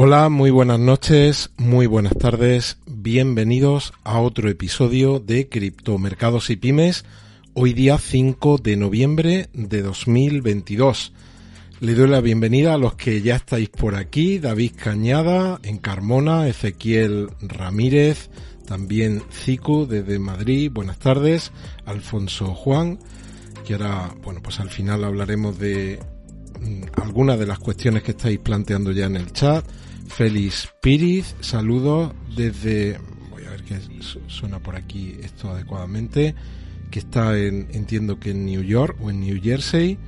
Hola, muy buenas noches, muy buenas tardes, bienvenidos a otro episodio de Criptomercados y Pymes, hoy día 5 de noviembre de 2022. Le doy la bienvenida a los que ya estáis por aquí, David Cañada en Carmona, Ezequiel Ramírez, también Cicu desde Madrid, buenas tardes, Alfonso Juan, que ahora, bueno, pues al final hablaremos de mm, algunas de las cuestiones que estáis planteando ya en el chat. Félix Piriz, saludos desde, voy a ver qué suena por aquí esto adecuadamente, que está en, entiendo que en New York o en New Jersey.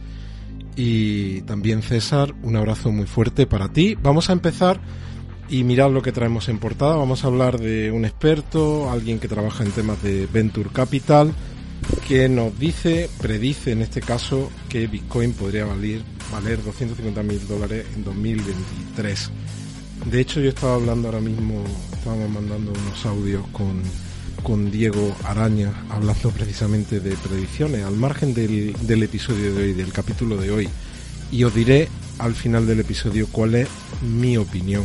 Y también César, un abrazo muy fuerte para ti. Vamos a empezar y mirad lo que traemos en portada. Vamos a hablar de un experto, alguien que trabaja en temas de Venture Capital, que nos dice, predice en este caso, que Bitcoin podría valer, valer 250 mil dólares en 2023. De hecho, yo estaba hablando ahora mismo, estábamos mandando unos audios con, con Diego Araña, hablando precisamente de predicciones, al margen del, del episodio de hoy, del capítulo de hoy. Y os diré al final del episodio cuál es mi opinión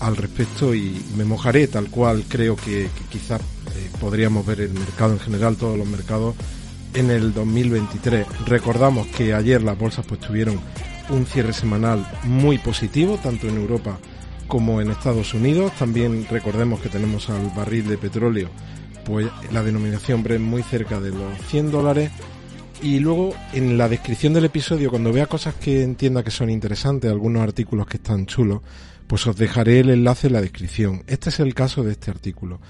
al respecto y me mojaré tal cual creo que, quizás eh, podríamos ver el mercado en general, todos los mercados en el 2023. Recordamos que ayer las bolsas pues tuvieron un cierre semanal muy positivo, tanto en Europa como en Estados Unidos. También recordemos que tenemos al barril de petróleo, pues la denominación Brent muy cerca de los 100 dólares. Y luego en la descripción del episodio, cuando vea cosas que entienda que son interesantes, algunos artículos que están chulos, pues os dejaré el enlace en la descripción. Este es el caso de este artículo.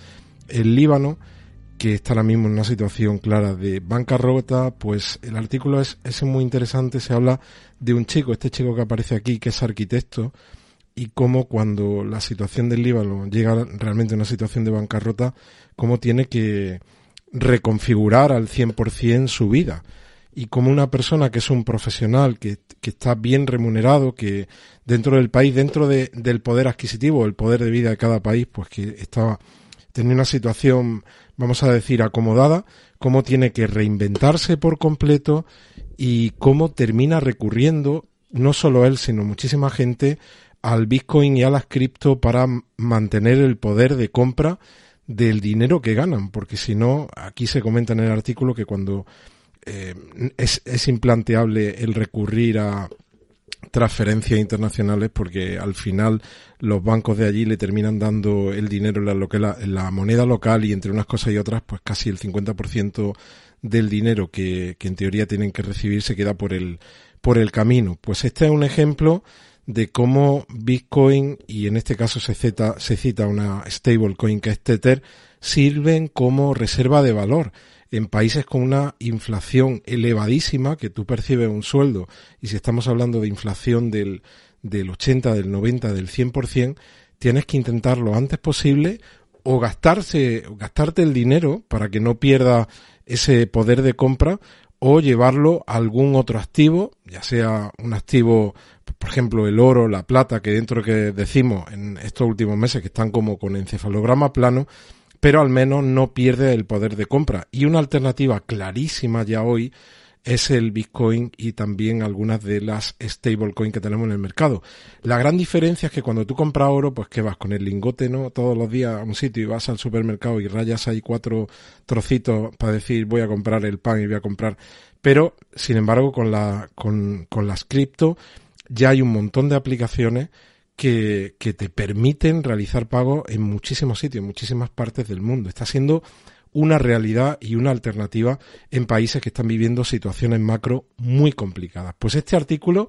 El Líbano, que está ahora mismo en una situación clara de bancarrota, pues el artículo es, es muy interesante. Se habla de un chico, este chico que aparece aquí, que es arquitecto, y cómo cuando la situación del Líbano llega realmente a una situación de bancarrota, cómo tiene que reconfigurar al 100% su vida. Y como una persona que es un profesional, que, está bien remunerado, que dentro del país, dentro de, del poder adquisitivo, el poder de vida de cada país, pues que estaba teniendo una situación, vamos a decir, acomodada, cómo tiene que reinventarse por completo y cómo termina recurriendo, no solo él, sino muchísima gente, al Bitcoin y a las cripto para mantener el poder de compra del dinero que ganan, porque si no, aquí se comenta en el artículo que cuando eh, es, es implanteable el recurrir a transferencias internacionales porque al final los bancos de allí le terminan dando el dinero en la, en la moneda local y entre unas cosas y otras pues casi el 50% del dinero que, que en teoría tienen que recibir se queda por el, por el camino. Pues este es un ejemplo de cómo Bitcoin y en este caso se cita, se cita una stablecoin que es Tether sirven como reserva de valor en países con una inflación elevadísima que tú percibes un sueldo y si estamos hablando de inflación del, del 80, del 90, del 100%, tienes que intentar lo antes posible o gastarse, gastarte el dinero para que no pierda ese poder de compra o llevarlo a algún otro activo, ya sea un activo, por ejemplo, el oro, la plata, que dentro que decimos en estos últimos meses que están como con encefalograma plano, pero al menos no pierde el poder de compra. Y una alternativa clarísima ya hoy es el Bitcoin y también algunas de las stablecoins que tenemos en el mercado. La gran diferencia es que cuando tú compras oro, pues que vas con el lingote, ¿no? Todos los días a un sitio y vas al supermercado y rayas ahí cuatro trocitos para decir voy a comprar el pan y voy a comprar. Pero, sin embargo, con la, con, con las cripto ya hay un montón de aplicaciones que, que te permiten realizar pagos en muchísimos sitios, en muchísimas partes del mundo. Está siendo una realidad y una alternativa en países que están viviendo situaciones macro muy complicadas. Pues este artículo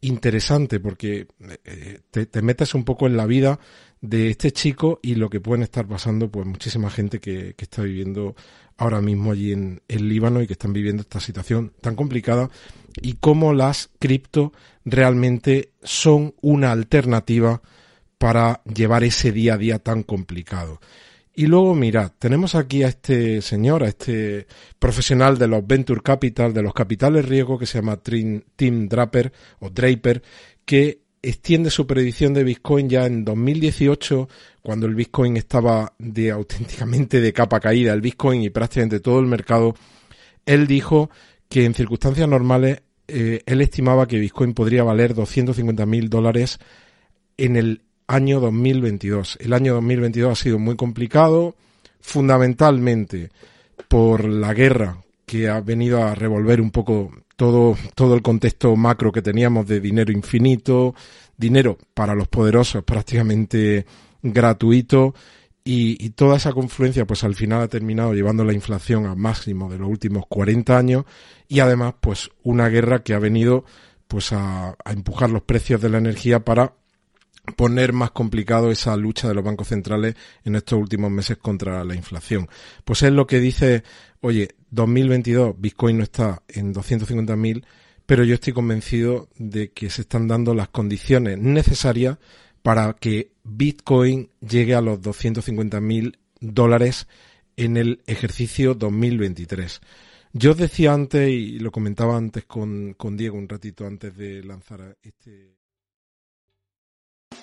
interesante porque eh, te, metes un poco en la vida de este chico y lo que pueden estar pasando pues muchísima gente que, que está viviendo ahora mismo allí en el Líbano y que están viviendo esta situación tan complicada y cómo las cripto realmente son una alternativa para llevar ese día a día tan complicado. Y luego, mirad, tenemos aquí a este señor, a este profesional de los Venture Capital, de los capitales riesgo, que se llama Tim Draper o Draper, que extiende su predicción de Bitcoin ya en 2018, cuando el Bitcoin estaba de auténticamente de capa caída, el Bitcoin y prácticamente todo el mercado. Él dijo que en circunstancias normales eh, él estimaba que Bitcoin podría valer 250 mil dólares en el año 2022. El año 2022 ha sido muy complicado, fundamentalmente por la guerra que ha venido a revolver un poco todo, todo el contexto macro que teníamos de dinero infinito, dinero para los poderosos prácticamente gratuito y, toda esa confluencia pues al final ha terminado llevando la inflación al máximo de los últimos 40 años y además pues una guerra que ha venido pues a, a empujar los precios de la energía para poner más complicado esa lucha de los bancos centrales en estos últimos meses contra la inflación. Pues es lo que dice, oye, 2022 Bitcoin no está en 250.000, pero yo estoy convencido de que se están dando las condiciones necesarias para que Bitcoin llegue a los 250.000 dólares en el ejercicio 2023. Yo os decía antes, y lo comentaba antes con, con Diego un ratito antes de lanzar este...